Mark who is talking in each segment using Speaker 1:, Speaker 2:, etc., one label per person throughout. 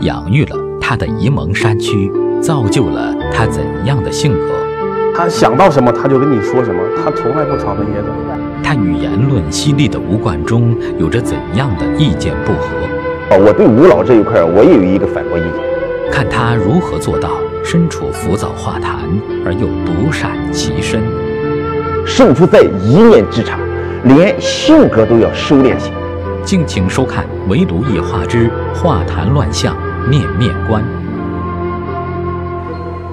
Speaker 1: 养育了他的沂蒙山区，造就了他怎样的性格？
Speaker 2: 他想到什么他就跟你说什么，他从来不藏着掖着。
Speaker 1: 他与言论犀利的吴冠中有着怎样的意见不合？
Speaker 3: 我对吴老这一块，我也有一个反驳意见。
Speaker 1: 看他如何做到身处浮躁画坛而又独善其身，
Speaker 3: 胜负在一念之差，连性格都要收敛些。
Speaker 1: 敬请收看《围炉异画之画坛乱象面面观》。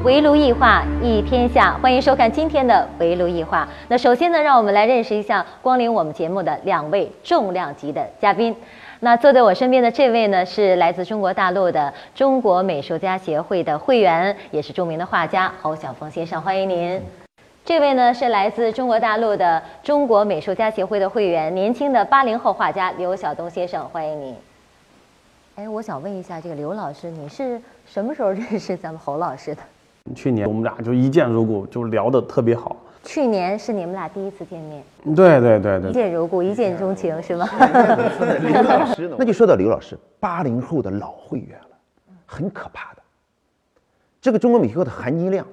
Speaker 4: 围炉异画一天下，欢迎收看今天的围炉异画。那首先呢，让我们来认识一下光临我们节目的两位重量级的嘉宾。那坐在我身边的这位呢，是来自中国大陆的中国美术家协会的会员，也是著名的画家侯晓峰先生，欢迎您。这位呢是来自中国大陆的中国美术家协会的会员，年轻的八零后画家刘晓东先生，欢迎您。哎，我想问一下，这个刘老师，你是什么时候认识咱们侯老师的？
Speaker 2: 去年我们俩就一见如故，就聊得特别好。
Speaker 4: 去年是你们俩第一次见面，
Speaker 2: 对对对对，
Speaker 4: 一见如故，一见钟情是吗？
Speaker 3: 刘老师呢？那就说到刘老师，八零后的老会员了，很可怕的。这个中国美术的含金量，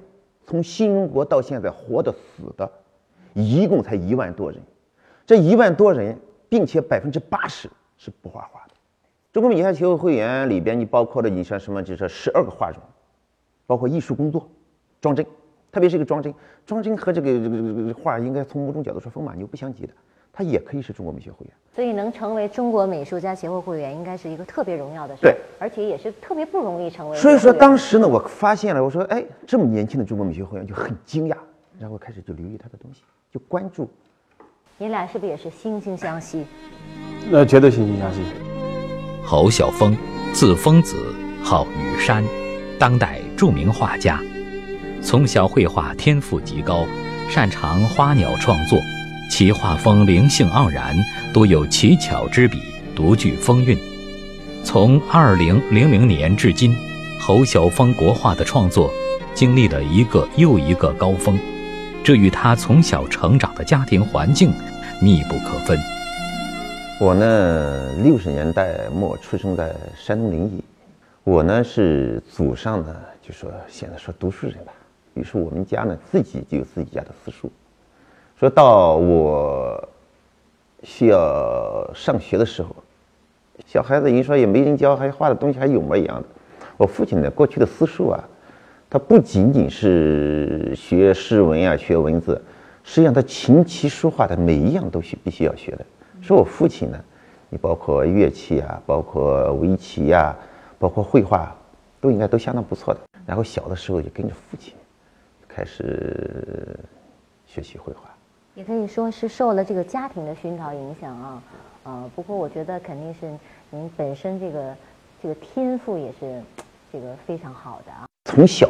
Speaker 3: 从新中国到现在活的死的，一共才一万多人。这一万多人，并且百分之八十是不画画的。中国美术协会会员里边，你包括了你像什么，就是十二个画种。包括艺术工作、装帧，特别是一个装帧，装帧和这个这个这个画应该从某种角度说风马牛不相及的，它也可以是中国美学会员。
Speaker 4: 所以能成为中国美术家协会会员，应该是一个特别荣耀的事。
Speaker 3: 对，
Speaker 4: 而且也是特别不容易成为。
Speaker 3: 所以说当时呢，我发现了，我说，哎，这么年轻的中国美学会员就很惊讶，然后开始就留意他的东西，就关注。
Speaker 4: 你俩是不是也是惺惺相惜？
Speaker 2: 那绝对惺惺相惜。
Speaker 1: 侯晓峰，字疯子，号雨山，当代。著名画家，从小绘画天赋极高，擅长花鸟创作，其画风灵性盎然，多有奇巧之笔，独具风韵。从二零零零年至今，侯晓峰国画的创作经历了一个又一个高峰，这与他从小成长的家庭环境密不可分。
Speaker 3: 我呢，六十年代末出生在山东临沂，我呢是祖上呢。就说现在说读书人吧，于是我们家呢自己就有自己家的私塾。说到我需要上学的时候，小孩子一说也没人教，还画的东西还有模一样的。我父亲呢过去的私塾啊，他不仅仅是学诗文啊，学文字，实际上他琴棋书画的每一样都需必须要学的。说我父亲呢，你包括乐器啊，包括围棋呀，包括绘画，都应该都相当不错的。然后小的时候就跟着父亲开始学习绘画，
Speaker 4: 也可以说是受了这个家庭的熏陶影响啊。呃，不过我觉得肯定是您本身这个这个天赋也是这个非常好的啊。
Speaker 3: 从小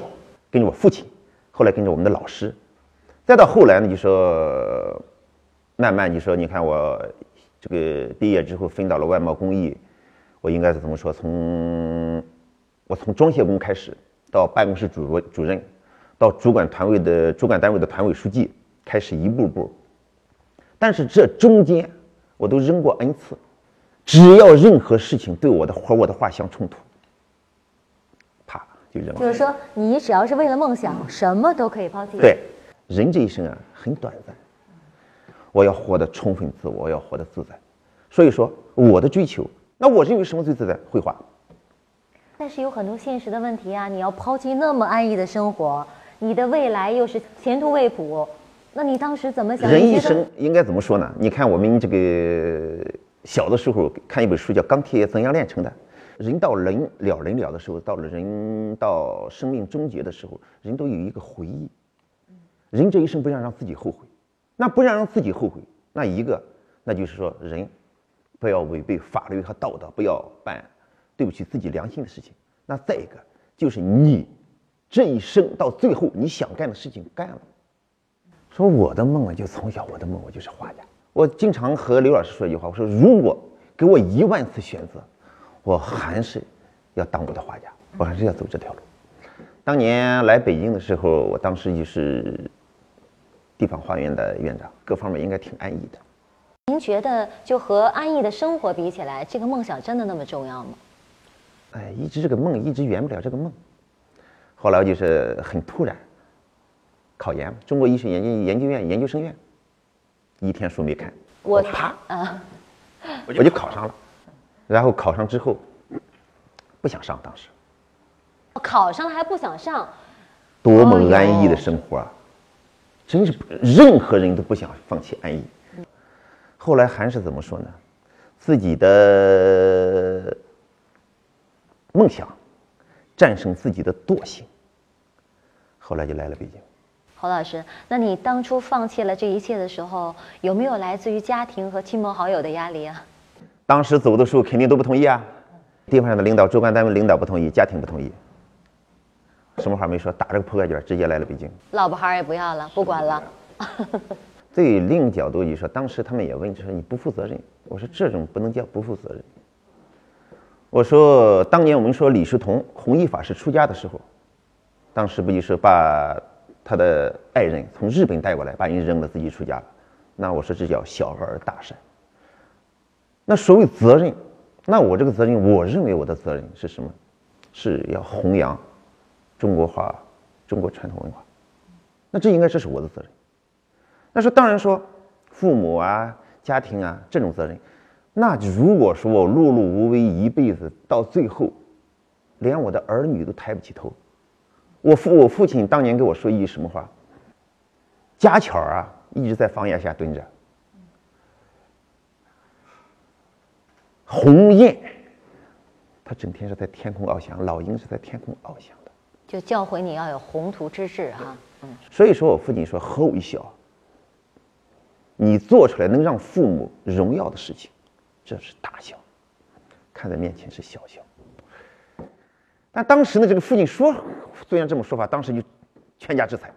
Speaker 3: 跟着我父亲，后来跟着我们的老师，再到后来呢，就说慢慢就说，你看我这个毕业之后分到了外贸工艺，我应该是怎么说？从我从装卸工开始。到办公室主主任，到主管团位的主管单位的团委书记，开始一步步。但是这中间，我都扔过 n 次，只要任何事情对我的和我的话相冲突，啪就扔了。
Speaker 4: 就是说，你只要是为了梦想，什么都可以抛弃。
Speaker 3: 对，人这一生啊很短暂，我要活得充分自我，要活得自在。所以说，我的追求，那我认为什么最自在？绘画。
Speaker 4: 但是有很多现实的问题啊！你要抛弃那么安逸的生活，你的未来又是前途未卜，那你当时怎么想？
Speaker 3: 人一生应该怎么说呢？你看我们这个小的时候看一本书叫《钢铁怎样炼成的》，人到人了人了的时候，到了人到生命终结的时候，人都有一个回忆。人这一生不要让自己后悔，那不让让自己后悔，那一个那就是说人不要违背法律和道德，不要办。对不起自己良心的事情，那再一个就是你这一生到最后你想干的事情干了。说我的梦啊，就从小我的梦我就是画家。我经常和刘老师说一句话，我说如果给我一万次选择，我还是要当我的画家，我还是要走这条路。当年来北京的时候，我当时就是地方画院的院长，各方面应该挺安逸的。
Speaker 4: 您觉得就和安逸的生活比起来，这个梦想真的那么重要吗？
Speaker 3: 哎，一直这个梦一直圆不了这个梦。后来就是很突然，考研，中国医学研究研究院研究生院，一天书没看，
Speaker 4: 我
Speaker 3: 啪，
Speaker 4: 啊，
Speaker 3: 我就考上了。然后考上之后，不想上，当时
Speaker 4: 考上了还不想上，
Speaker 3: 多么安逸的生活啊！真是任何人都不想放弃安逸。后来还是怎么说呢？自己的梦想战胜自己的惰性，后来就来了北京。
Speaker 4: 侯老师，那你当初放弃了这一切的时候，有没有来自于家庭和亲朋好友的压力啊？
Speaker 3: 当时走的时候肯定都不同意啊，地方上的领导、主管单位领导不同意，家庭不同意，什么话没说，打着个扑克卷直接来了北京。
Speaker 4: 老婆孩儿也不要了，不管了。
Speaker 3: 对另一角度就说，当时他们也问，就说你不负责任。我说这种不能叫不负责任。我说当年我们说李叔同弘一法师出家的时候，当时不就是把他的爱人从日本带过来，把人扔了，自己出家了。那我说这叫小而大善。那所谓责任，那我这个责任，我认为我的责任是什么？是要弘扬中国话、中国传统文化。那这应该这是我的责任。那说当然说，父母啊、家庭啊这种责任，那如果说我碌碌无为一辈子，到最后，连我的儿女都抬不起头，我父我父亲当年给我说一句什么话？家巧啊，一直在房檐下蹲着。鸿雁，它整天是在天空翱翔，老鹰是在天空翱翔。
Speaker 4: 就教诲你要有宏图之志哈。嗯，
Speaker 3: 所以说我父亲说和为孝，你做出来能让父母荣耀的事情，这是大孝；看在面前是小孝。但当时呢，这个父亲说，虽然这么说法，当时就全家制裁。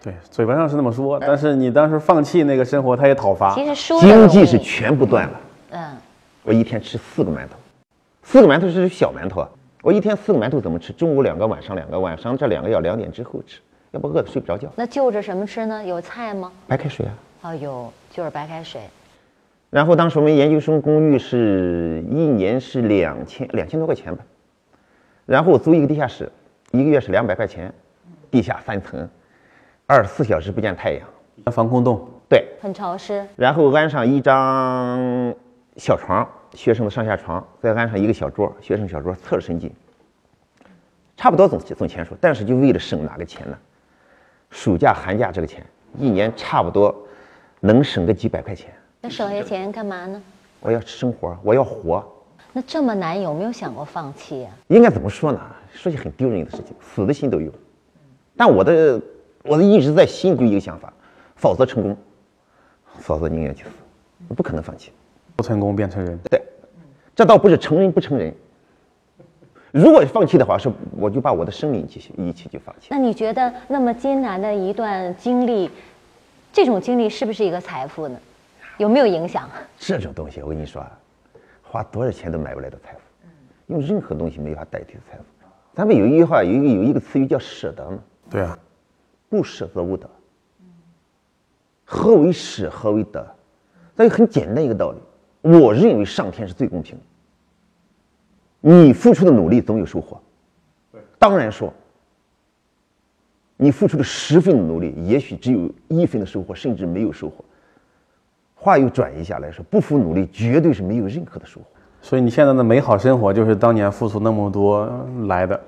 Speaker 2: 对，嘴巴上是那么说，但是你当时放弃那个生活，他也讨伐。
Speaker 4: 其实说
Speaker 3: 经济是全部断了。
Speaker 4: 嗯，
Speaker 3: 我一天吃四个馒头，四个馒头是小馒头啊。我一天四个馒头怎么吃？中午两个，晚上两个，晚上这两个要两点之后吃，要不饿得睡不着觉。
Speaker 4: 那就着什么吃呢？有菜吗？
Speaker 3: 白开水啊。
Speaker 4: 哦，有，就是白开水。
Speaker 3: 然后当时我们研究生公寓是一年是两千两千多块钱吧，然后我租一个地下室，一个月是两百块钱，地下三层，二十四小时不见太阳，
Speaker 2: 防空洞，
Speaker 3: 对，
Speaker 4: 很潮湿，
Speaker 3: 然后安上一张小床，学生的上下床，再安上一个小桌，学生小桌侧着身进，差不多总总钱数，但是就为了省哪个钱呢？暑假寒假这个钱，一年差不多能省个几百块钱。
Speaker 4: 那省下钱干嘛呢？
Speaker 3: 我要生活，我要活，
Speaker 4: 那这么难，有没有想过放弃呀、
Speaker 3: 应该怎么说呢？说起很丢人的事情，死的心都有。但我的我的一直在心里就一个想法，否则成功，否则宁愿去死，我不可能放弃。
Speaker 2: 不成功变成人。
Speaker 3: 对，这倒不是成人不成人。如果放弃的话，是我就把我的生命一起一起就放弃。
Speaker 4: 那你觉得那么艰难的一段经历，这种经历是不是一个财富呢？有没有影响？
Speaker 3: 这种东西，我跟你说啊，花多少钱都买不来的财富，用任何东西没法代替的财富。咱们有一句话，有一个有一个词语叫舍得嘛，
Speaker 2: 对啊，
Speaker 3: 不舍则无得。何为舍？何为得？那就很简单一个道理。我认为上天是最公平的，你付出的努力总有收获。当然说，你付出的十分的努力，也许只有一分的收获，甚至没有收获。话又转移下来说，不付努力，绝对是没有任何的收获。
Speaker 2: 所以你现在的美好生活就是当年付出那么多来的。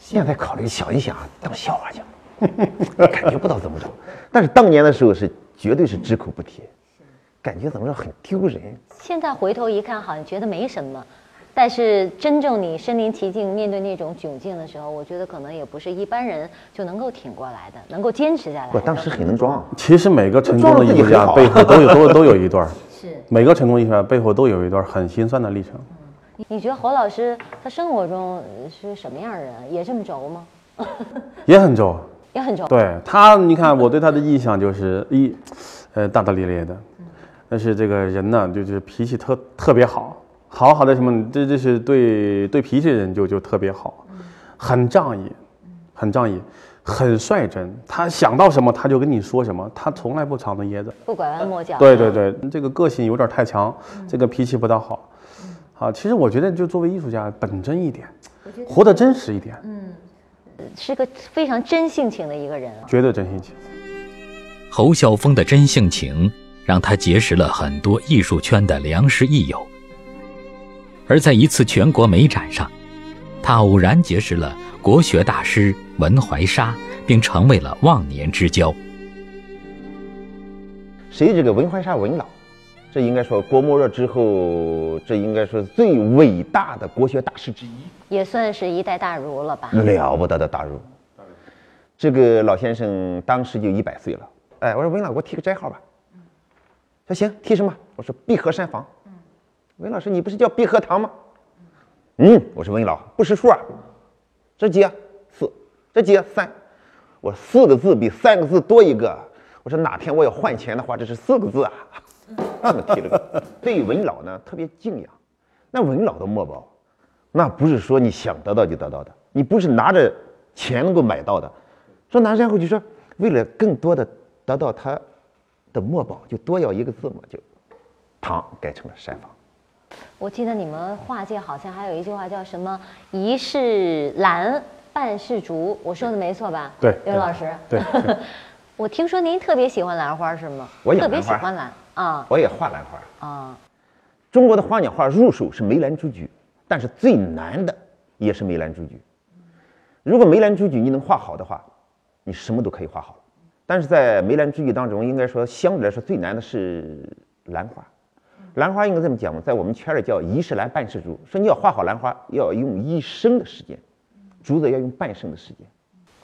Speaker 3: 现在考虑想一想，当笑话讲，感觉不到怎么着。但是当年的时候是绝对是只口不提，感觉怎么着很丢人。
Speaker 4: 现在回头一看，好像觉得没什么，但是真正你身临其境面对那种窘境的时候，我觉得可能也不是一般人就能够挺过来的，能够坚持下来的。
Speaker 3: 我当时很能装，
Speaker 2: 其实每个成功的艺术家背后都有都都有一段，
Speaker 4: 是
Speaker 2: 每个成功艺术家背后都有一段很心酸的历程。
Speaker 4: 你你觉得侯老师他生活中是什么样的人？也这么轴吗？
Speaker 2: 也很轴。
Speaker 4: 也很轴。
Speaker 2: 对他，你看我对他的印象就是一，呃，大大咧咧的，但是这个人呢，就是脾气特特别好，好好的什么，这这是对对脾气的人就就特别好，很仗义，很仗义，很率真，他想到什么他就跟你说什么，他从来不藏着掖着。
Speaker 4: 不拐弯抹角。
Speaker 2: 对对对，这个个性有点太强，这个脾气不大好。啊，其实我觉得就作为艺术家，本真一点，活得真实一点，嗯
Speaker 4: 是个非常真性情的一个人啊。
Speaker 2: 绝对真性情。
Speaker 1: 侯孝峰的真性情让他结识了很多艺术圈的良师益友，而在一次全国美展上，他偶然结识了国学大师文怀沙，并成为了忘年之交。
Speaker 3: 谁这个文怀沙文老，这应该说郭沫若之后，这应该说最伟大的国学大师之一，
Speaker 4: 也算是一代大儒了吧？
Speaker 3: 了不得的大儒。这个老先生当时就一百岁了。哎，我说文老，给我提个斋号吧。说行，提什么？我说碧荷山房。文老师，你不是叫碧荷堂吗？嗯，我说文老不识数啊，这几啊四，这几啊三。我说四个字比三个字多一个。我说哪天我要换钱的话，这是四个字啊。这么提了个。对文老呢特别敬仰。那文老的墨宝，那不是说你想得到就得到的，你不是拿着钱能够买到的。说那然后就说为了更多的得到他的墨宝，就多要一个字嘛，就唐改成了山房。
Speaker 4: 我记得你们画界好像还有一句话叫什么“一是兰，半是竹”，我说的没错吧？
Speaker 2: 对
Speaker 4: 刘老师。
Speaker 2: 对，
Speaker 4: 我听说您特别喜欢兰花是吗？
Speaker 3: 我也特别
Speaker 4: 喜欢兰啊
Speaker 3: 我也画兰花。
Speaker 4: 啊！
Speaker 3: 中国的花鸟画入手是梅兰竹菊，但是最难的也是梅兰竹菊。如果梅兰竹菊你能画好的话，你什么都可以画好了。但是在梅兰竹菊当中，应该说相对来说最难的是兰花。兰花应该这么讲嘛，在我们圈里叫一世兰半世竹，说你要画好兰花，要用一生的时间，竹子要用半生的时间。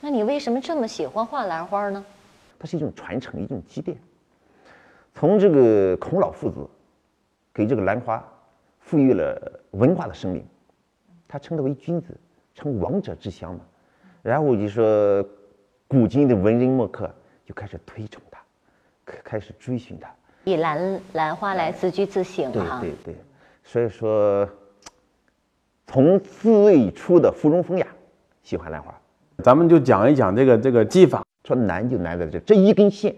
Speaker 4: 那你为什么这么喜欢画兰花呢？
Speaker 3: 它是一种传承，一种积淀。从这个孔老夫子给这个兰花赋予了文化的生命，他称它为君子，称王者之乡嘛。然后就说，古今的文人墨客就开始推崇他，开开始追寻他。
Speaker 4: 以兰兰花来自居自省
Speaker 3: 对
Speaker 4: 哈。
Speaker 3: 对对，所以说，从最初的芙蓉风雅，喜欢兰花。
Speaker 2: 咱们就讲一讲这个这个技法。
Speaker 3: 说难就难在这这一根线，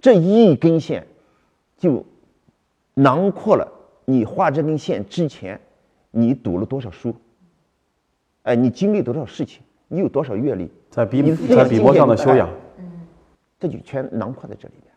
Speaker 3: 这一根线就囊括了你画这根线之前，你读了多少书，哎，你经历多少事情，你有多少阅历，
Speaker 2: 在笔
Speaker 3: 你
Speaker 2: 在笔墨上的修养，
Speaker 3: 这就全囊括在这里面。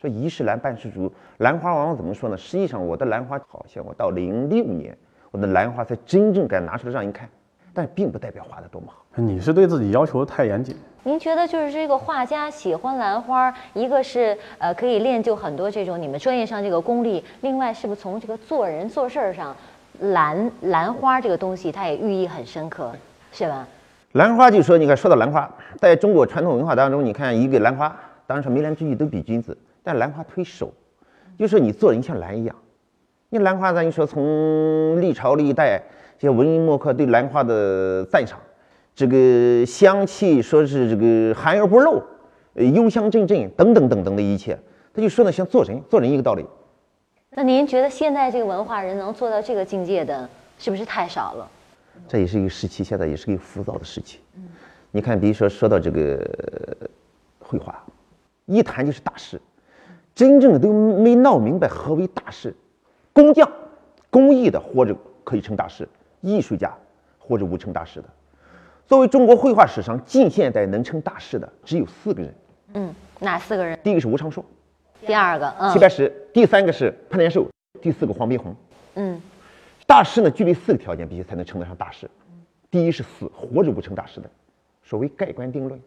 Speaker 3: 说一世兰半世竹，兰花往往怎么说呢？实际上我的兰花好像我到零六年，我的兰花才真正敢拿出来让人看，但并不代表画的多么好。
Speaker 2: 你是对自己要求太严谨。
Speaker 4: 您觉得就是这个画家喜欢兰花，一个是呃可以练就很多这种你们专业上这个功力，另外是不是从这个做人做事儿上，兰兰花这个东西它也寓意很深刻，是吧？
Speaker 3: 兰花就说，你看，说到兰花，在中国传统文化当中，你看一个兰花，当然说梅兰竹菊都比君子，但兰花忒熟，就说你做人像兰一样。你兰花，咱就说从历朝历代这些文人墨客对兰花的赞赏，这个香气说是这个含而不露，呃，幽香阵阵等等等等的一切，他就说呢，像做人，做人一个道理。
Speaker 4: 那您觉得现在这个文化人能做到这个境界的，是不是太少了？
Speaker 3: 这也是一个时期，现在也是一个浮躁的时期。你看，比如说说到这个呃绘画，一谈就是大师，真正的都没闹明白何为大师。工匠、工艺的或者可以称大师，艺术家或者无称大师的。作为中国绘画史上近现代能称大师的，只有四个人。
Speaker 4: 嗯，哪四个人？
Speaker 3: 第一个是吴昌硕，
Speaker 4: 第二个，嗯
Speaker 3: 齐白石；第三个是潘连寿；第四个黄宾虹。
Speaker 4: 嗯，
Speaker 3: 大师呢，具备四个条件，必须才能称得上大师。第一是死，活着不成大师的，所谓盖棺定论。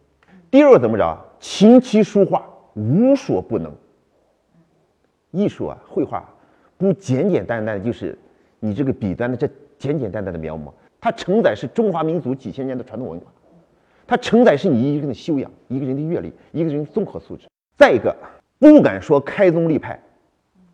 Speaker 3: 第二个怎么着？琴棋书画无所不能。艺术啊，绘画不简简单单的就是你这个笔端的这简简单单的描摹，它承载是中华民族几千年的传统文化，它承载是你一个人的修养、一个人的阅历、一个人综合素质。再一个，不敢说开宗立派，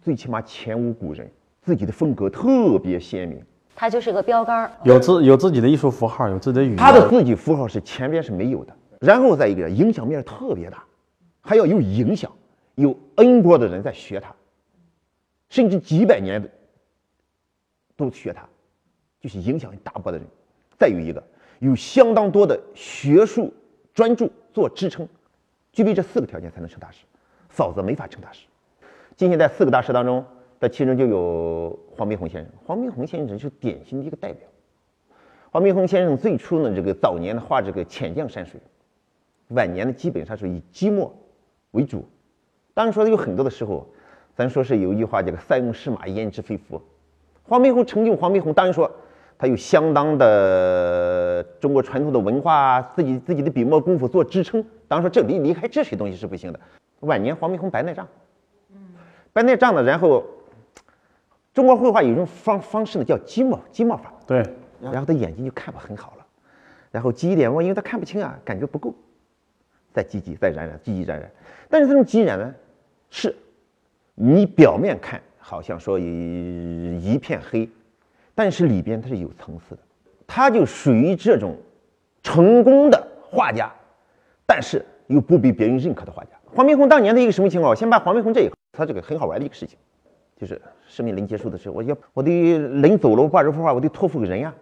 Speaker 3: 最起码前无古人，自己的风格特别鲜明。
Speaker 4: 他就是个标杆儿。
Speaker 2: 有自有自己的艺术符号，有自己的语言。
Speaker 3: 他的自己符号是前边是没有的，然后再一个影响面特别大，还要有影响，有 N 波的人在学他，甚至几百年的都学他，就是影响一大波的人。再有一个，有相当多的学术专注做支撑，具备这四个条件才能成大师，否则没法成大师。今天在四个大师当中，那其中就有黄宾虹先生。黄宾虹先生是典型的一个代表。黄宾虹先生最初呢，这个早年的画这个浅绛山水，晚年呢基本上是以积墨为主。当然说有很多的时候，咱说是有一句话叫“塞翁失马，焉知非福”。黄宾虹成就黄宾虹，当然说他有相当的中国传统的文化，自己自己的笔墨功夫做支撑。当然说这离离开这些东西是不行的。晚年黄宾虹白内障，白内障呢，然后中国绘画有一种方方式呢叫积墨积墨法，
Speaker 2: 对，
Speaker 3: 然后他眼睛就看不很好了，然后积一点墨，因为他看不清啊，感觉不够，再积积再染染，积积染染。但是这种积染呢，是你表面看好像说一一片黑，但是里边它是有层次的，它就属于这种成功的画家，但是又不被别人认可的画家。黄宾虹当年的一个什么情况？我先把黄宾虹这一，他这个很好玩的一个事情，就是生命临结束的时候，我要我得临走了，我把这幅画我得托付给人呀。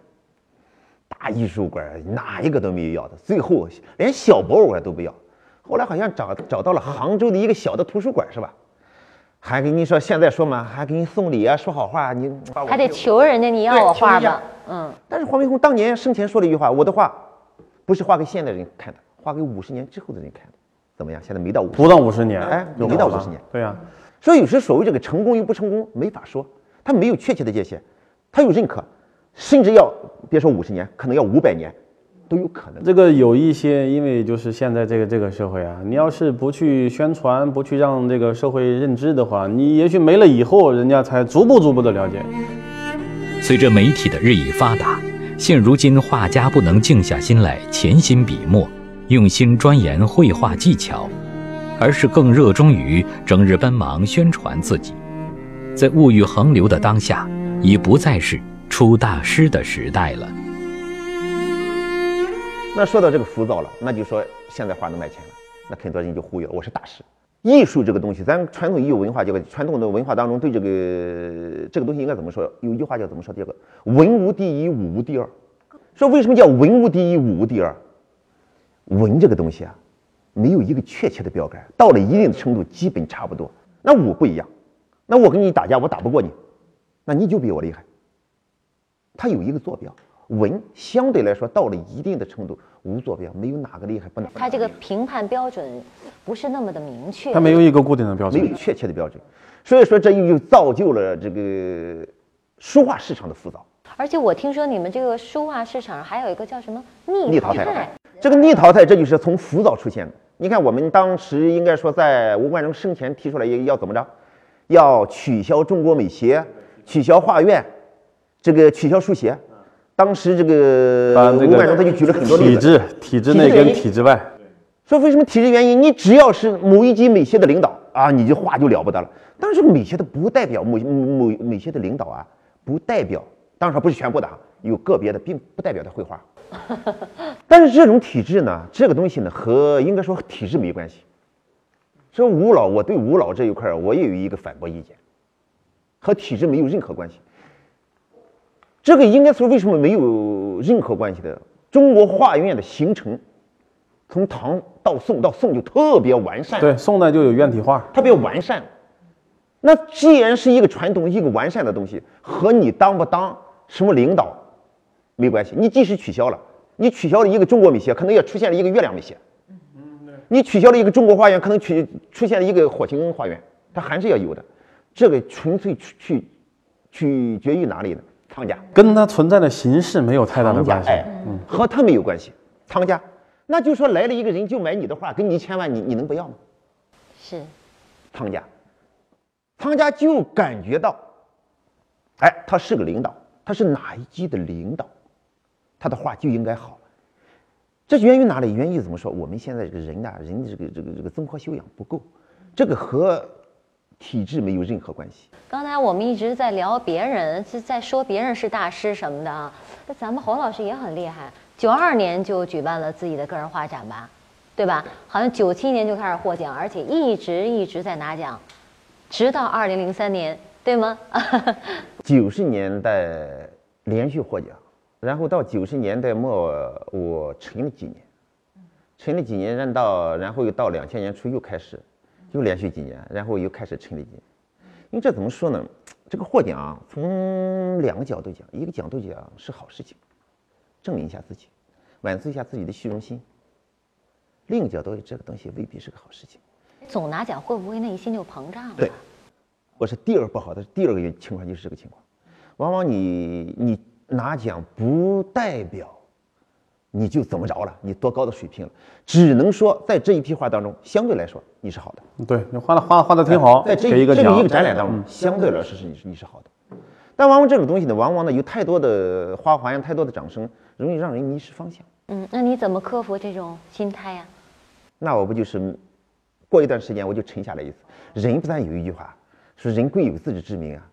Speaker 3: 大艺术馆哪一个都没有要的，最后连小博物馆都不要。后来好像找找到了杭州的一个小的图书馆是吧？还给你说现在说嘛，还给你送礼啊，说好话，你
Speaker 4: 还得求人家你要我画吧，
Speaker 3: 嗯。但是黄宾虹当年生前说了一句话：“我的画不是画给现代人看的，画给五十年之后的人看的。”怎么样？现在没到五，
Speaker 2: 不到五十年，
Speaker 3: 哎，没到五十年。
Speaker 2: 对呀，
Speaker 3: 所以有时所谓这个成功与不成功没法说，它没有确切的界限，它有认可，甚至要别说五十年，可能要五百年都有可能。
Speaker 2: 这个有一些，因为就是现在这个这个社会啊，你要是不去宣传，不去让这个社会认知的话，你也许没了以后，人家才逐步逐步的了解。
Speaker 1: 随着媒体的日益发达，现如今画家不能静下心来潜心笔墨。用心钻研绘画技巧，而是更热衷于整日奔忙宣传自己。在物欲横流的当下，已不再是出大师的时代了。
Speaker 3: 那说到这个浮躁了，那就说现在画能卖钱了，那很多人就忽悠了我是大师。艺术这个东西，咱传统艺术文化这个传统的文化当中，对这个这个东西应该怎么说？有一句话叫怎么说？这个文无第一，武无第二。说为什么叫文无第一，武无第二？文这个东西啊，没有一个确切的标杆，到了一定的程度，基本差不多。那武不一样，那我跟你打架，我打不过你，那你就比我厉害。它有一个坐标，文相对来说到了一定的程度，无坐标，没有哪个厉害不哪个。
Speaker 4: 它这个评判标准不是那么的明确，
Speaker 2: 它没有一个固定的标准，
Speaker 3: 没有确切的标准，所以说这又造就了这个书画市场的浮躁。
Speaker 4: 而且我听说你们这个书画市场上还有一个叫什么逆淘汰。
Speaker 3: 这个逆淘汰，这就是从浮躁出现的。你看，我们当时应该说，在吴冠中生前提出来要怎么着？要取消中国美协，取消画院，这个取消书协。当时这个吴冠中他就举了很多例
Speaker 2: 子，体制、体制内跟体制外。
Speaker 3: 说为什么体制原因？你只要是某一级美协的领导啊，你这画就了不得了。但是美协的不代表某某美协的领导啊，不代表，当然说不是全部的，有个别的，并不代表他绘画。但是这种体制呢，这个东西呢，和应该说体制没关系。说吴老，我对吴老这一块我也有一个反驳意见，和体制没有任何关系。这个应该说为什么没有任何关系的？中国画院的形成，从唐到宋，到宋就特别完善。
Speaker 2: 对，宋代就有院体画，
Speaker 3: 特别完善。那既然是一个传统、一个完善的东西，和你当不当什么领导？没关系，你即使取消了，你取消了一个中国美协，可能也出现了一个月亮美协。你取消了一个中国画院，可能取出现了一个火星画院，它还是要有的。这个纯粹取取取决于哪里呢？藏家
Speaker 2: 跟它存在的形式没有太大的关系，
Speaker 3: 嗯，和他没有关系。藏家，那就说来了一个人就买你的画，给你一千万，你你能不要吗？
Speaker 4: 是，
Speaker 3: 藏家，藏家就感觉到，哎，他是个领导，他是哪一级的领导？他的画就应该好，这源于哪里？源于怎么说？我们现在这个人呐，人的这个这个这个综合修养不够，这个和体质没有任何关系。
Speaker 4: 刚才我们一直在聊别人，是在说别人是大师什么的啊。那咱们侯老师也很厉害，九二年就举办了自己的个人画展吧，对吧？好像九七年就开始获奖，而且一直一直在拿奖，直到二零零三年，对吗？
Speaker 3: 九十年代连续获奖。然后到九十年代末，我沉了几年，沉了几年，然到然后又到两千年初又开始，又连续几年，然后又开始沉了几年。因为这怎么说呢？这个获奖从两个角度讲，一个角度讲是好事情，证明一下自己，满足一下自己的虚荣心；另一个角度，这个东西未必是个好事情。
Speaker 4: 总拿奖会不会内心就膨胀了？
Speaker 3: 对，我是第二不好的第二个情况就是这个情况，往往你你拿奖不代表你就怎么着了，你多高的水平了，只能说在这一批画当中，相对来说你是好的。
Speaker 2: 对，你画的画画的挺好，
Speaker 3: 在这
Speaker 2: 一个
Speaker 3: 这个一个。展览当中，相对来说是你是你是好的，但往往这种东西呢，往往呢有太多的花环，太多的掌声，容易让人迷失方向。
Speaker 4: 嗯，那你怎么克服这种心态呀、
Speaker 3: 那我不就是过一段时间我就沉下来一次。人不但有一句话说“人贵有自知之明”啊，哎，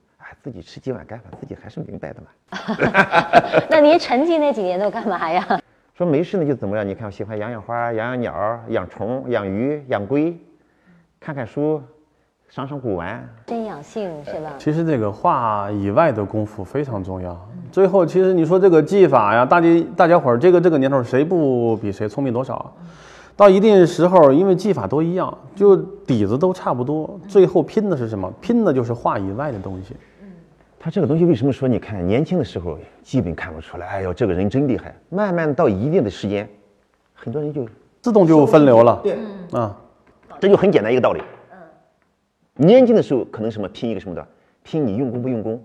Speaker 3: 自己吃几碗干饭，自己还是明白的嘛。
Speaker 4: 那您沉寂那几年都干嘛呀？
Speaker 3: 说没事呢就怎么样？你看我喜欢养养花、养养鸟、养虫、养鱼、养龟，看看书，赏赏古玩。
Speaker 4: 真养性是吧？
Speaker 2: 其实这个画以外的功夫非常重要。最后，其实你说这个技法呀，大家大家伙儿这个这个年头谁不比谁聪明多少啊？到一定时候，因为技法都一样，就底子都差不多，最后拼的是什么？拼的就是画以外的东西。
Speaker 3: 他这个东西为什么说你看年轻的时候基本看不出来？哎呦，这个人真厉害。慢慢到一定的时间，很多人就
Speaker 2: 自动就分流了。
Speaker 3: 对，
Speaker 2: 啊，
Speaker 3: 这就很简单一个道理。嗯年轻的时候可能什么拼一个什么的，拼你用功不用功，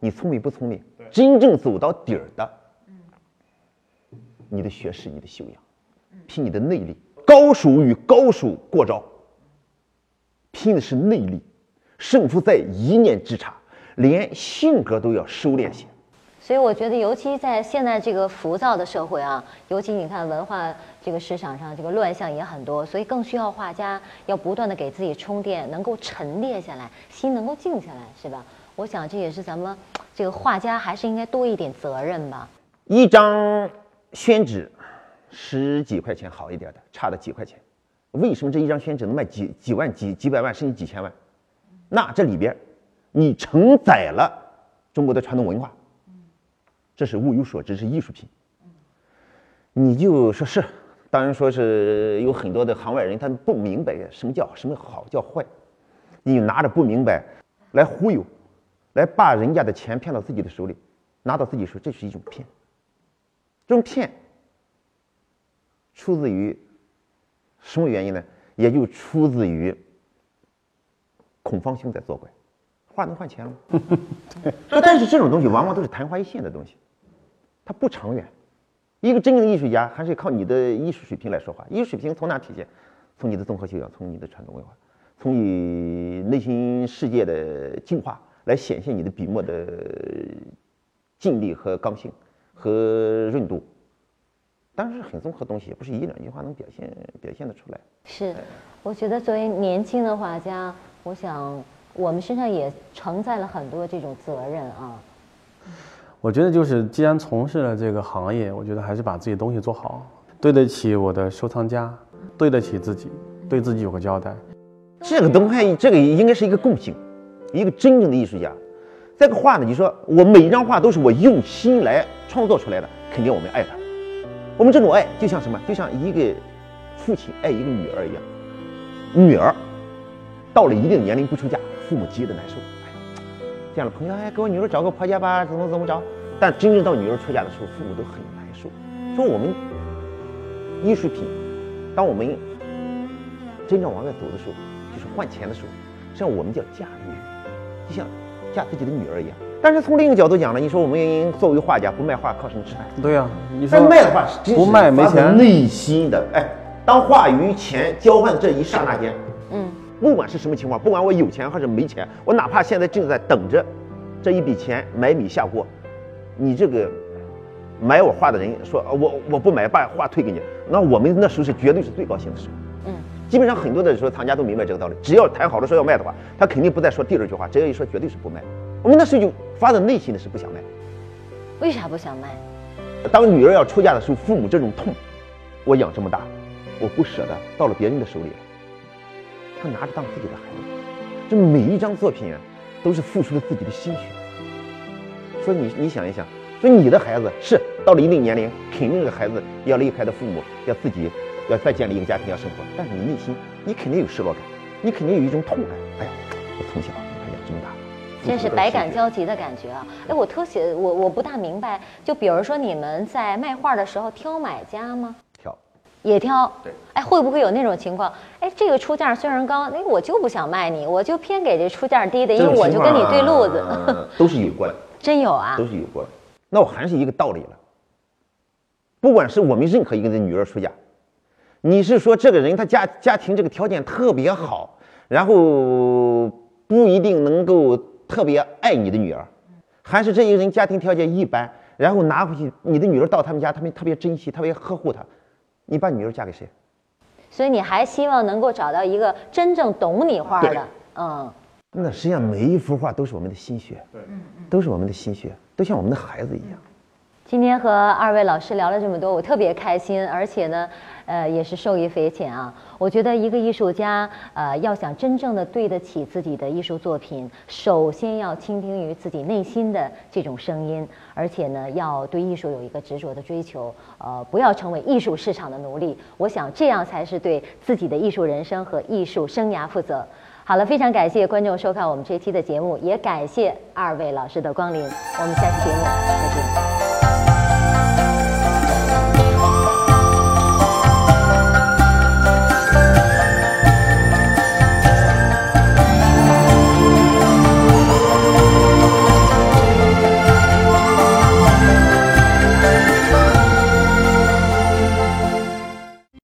Speaker 3: 你聪明不聪明。真正走到底儿的，你的学识、你的修养，拼你的内力。高手与高手过招，拼的是内力，胜负在一念之差，连性格都要收敛些。
Speaker 4: 所以我觉得，尤其在现在这个浮躁的社会啊，尤其你看文化这个市场上，这个乱象也很多，所以更需要画家要不断的给自己充电，能够沉淀下来，心能够静下来，是吧？我想这也是咱们这个画家还是应该多一点责任吧。
Speaker 3: 一张宣纸十几块钱好一点的，差的几块钱。为什么这一张宣纸能卖几几万、几几百万，甚至几千万？那这里边，你承载了中国的传统文化，这是物有所值，是艺术品。你就说是，当然说是有很多的行外人，他不明白什么叫什么好叫坏，你拿着不明白来忽悠，来把人家的钱骗到自己的手里，拿到自己手，这是一种骗。这种骗出自于什么原因呢？也就出自于孔方兄在作怪，画能换钱吗？说但是这种东西往往都是昙花一现的东西，它不长远。一个真正的艺术家还是靠你的艺术水平来说话。艺术水平从哪体现？从你的综合修养，从你的传统文化，从你内心世界的进化来显现你的笔墨的劲力和刚性和润度。当然是很综合的东西，也不是一两句话能表现表现得出来。
Speaker 4: 是，我觉得作为年轻的画家，我想我们身上也承载了很多这种责任啊。
Speaker 2: 我觉得就是，既然从事了这个行业，我觉得还是把自己东西做好，对得起我的收藏家，对得起自己，对自己有个交代。
Speaker 3: 这个东西，这个应该是一个共性。一个真正的艺术家，这个画呢，你说我每一张画都是我用心来创作出来的，肯定我们爱它。我们这种爱就像什么？就像一个父亲爱一个女儿一样。女儿到了一定年龄不出嫁，父母急得难受。哎，见了朋友，哎，给我女儿找个婆家吧，怎么怎么着？但真正到女儿出嫁的时候，父母都很难受。说我们艺术品，当我们真正往外走的时候，就是换钱的时候，实际上我们叫嫁女，就像嫁自己的女儿一样。但是从另一个角度讲呢，你说我们作为画家不卖画靠什么吃饭？
Speaker 2: 对呀、你说
Speaker 3: 卖的话，真
Speaker 2: 不卖没钱，
Speaker 3: 内心的哎，当话与钱交换的这一刹那间，
Speaker 4: 嗯，
Speaker 3: 不管是什么情况，不管我有钱还是没钱，我哪怕现在正在等着这一笔钱买米下锅，你这个买我画的人说，呃我我不买，把画退给你，那我们那时候是绝对是最高兴的时候。
Speaker 4: 嗯，
Speaker 3: 基本上很多的时候，藏家都明白这个道理。只要谈好了说要卖的话，他肯定不再说第二句话，只要一说绝对是不卖。我们那时候就发自内心的是不想卖。
Speaker 4: 为啥不想卖？
Speaker 3: 当女儿要出嫁的时候，父母这种痛，我养这么大，我不舍得，到了别人的手里了，他拿着当自己的孩子，这每一张作品啊，都是付出了自己的心血。说你你想一想，说你的孩子是到了一定年龄，肯定这个孩子要离开的父母，要自己要再建立一个家庭，要生活，但是你内心你肯定有失落感，你肯定有一种痛感。哎呀，我从小你看养这么大，
Speaker 4: 真是百感交集的感觉啊！哎，我特写我我不大明白，就比如说你们在卖画的时候挑买家吗？
Speaker 3: 挑，
Speaker 4: 也挑。
Speaker 3: 对。
Speaker 4: 哎，会不会有那种情况？哎，这个出价虽然高，哎，我就不想卖你，我就偏给这出价低的，因为我就跟你对路子。
Speaker 3: 都是有过的。
Speaker 4: 真有啊？
Speaker 3: 都是有过的。那我还是一个道理了。不管是我们任何一个的女儿出嫁，你是说这个人他家家庭这个条件特别好，然后不一定能够特别爱你的女儿，还是这一个人家庭条件一般，然后拿回去你的女儿到他们家，他们特别珍惜，特别呵护她，你把女儿嫁给谁？
Speaker 4: 所以你还希望能够找到一个真正懂你画的，嗯。
Speaker 3: 那实际上每一幅画都是我们的心血，对，都是我们的心血，都像我们的孩子一样。
Speaker 4: 今天和二位老师聊了这么多，我特别开心，而且呢，呃，也是受益匪浅啊。我觉得一个艺术家，呃，要想真正的对得起自己的艺术作品，首先要倾听于自己内心的这种声音，而且呢，要对艺术有一个执着的追求，呃，不要成为艺术市场的奴隶。我想这样才是对自己的艺术人生和艺术生涯负责。好了，非常感谢观众收看我们这期的节目，也感谢二位老师的光临。我们下期节目再见。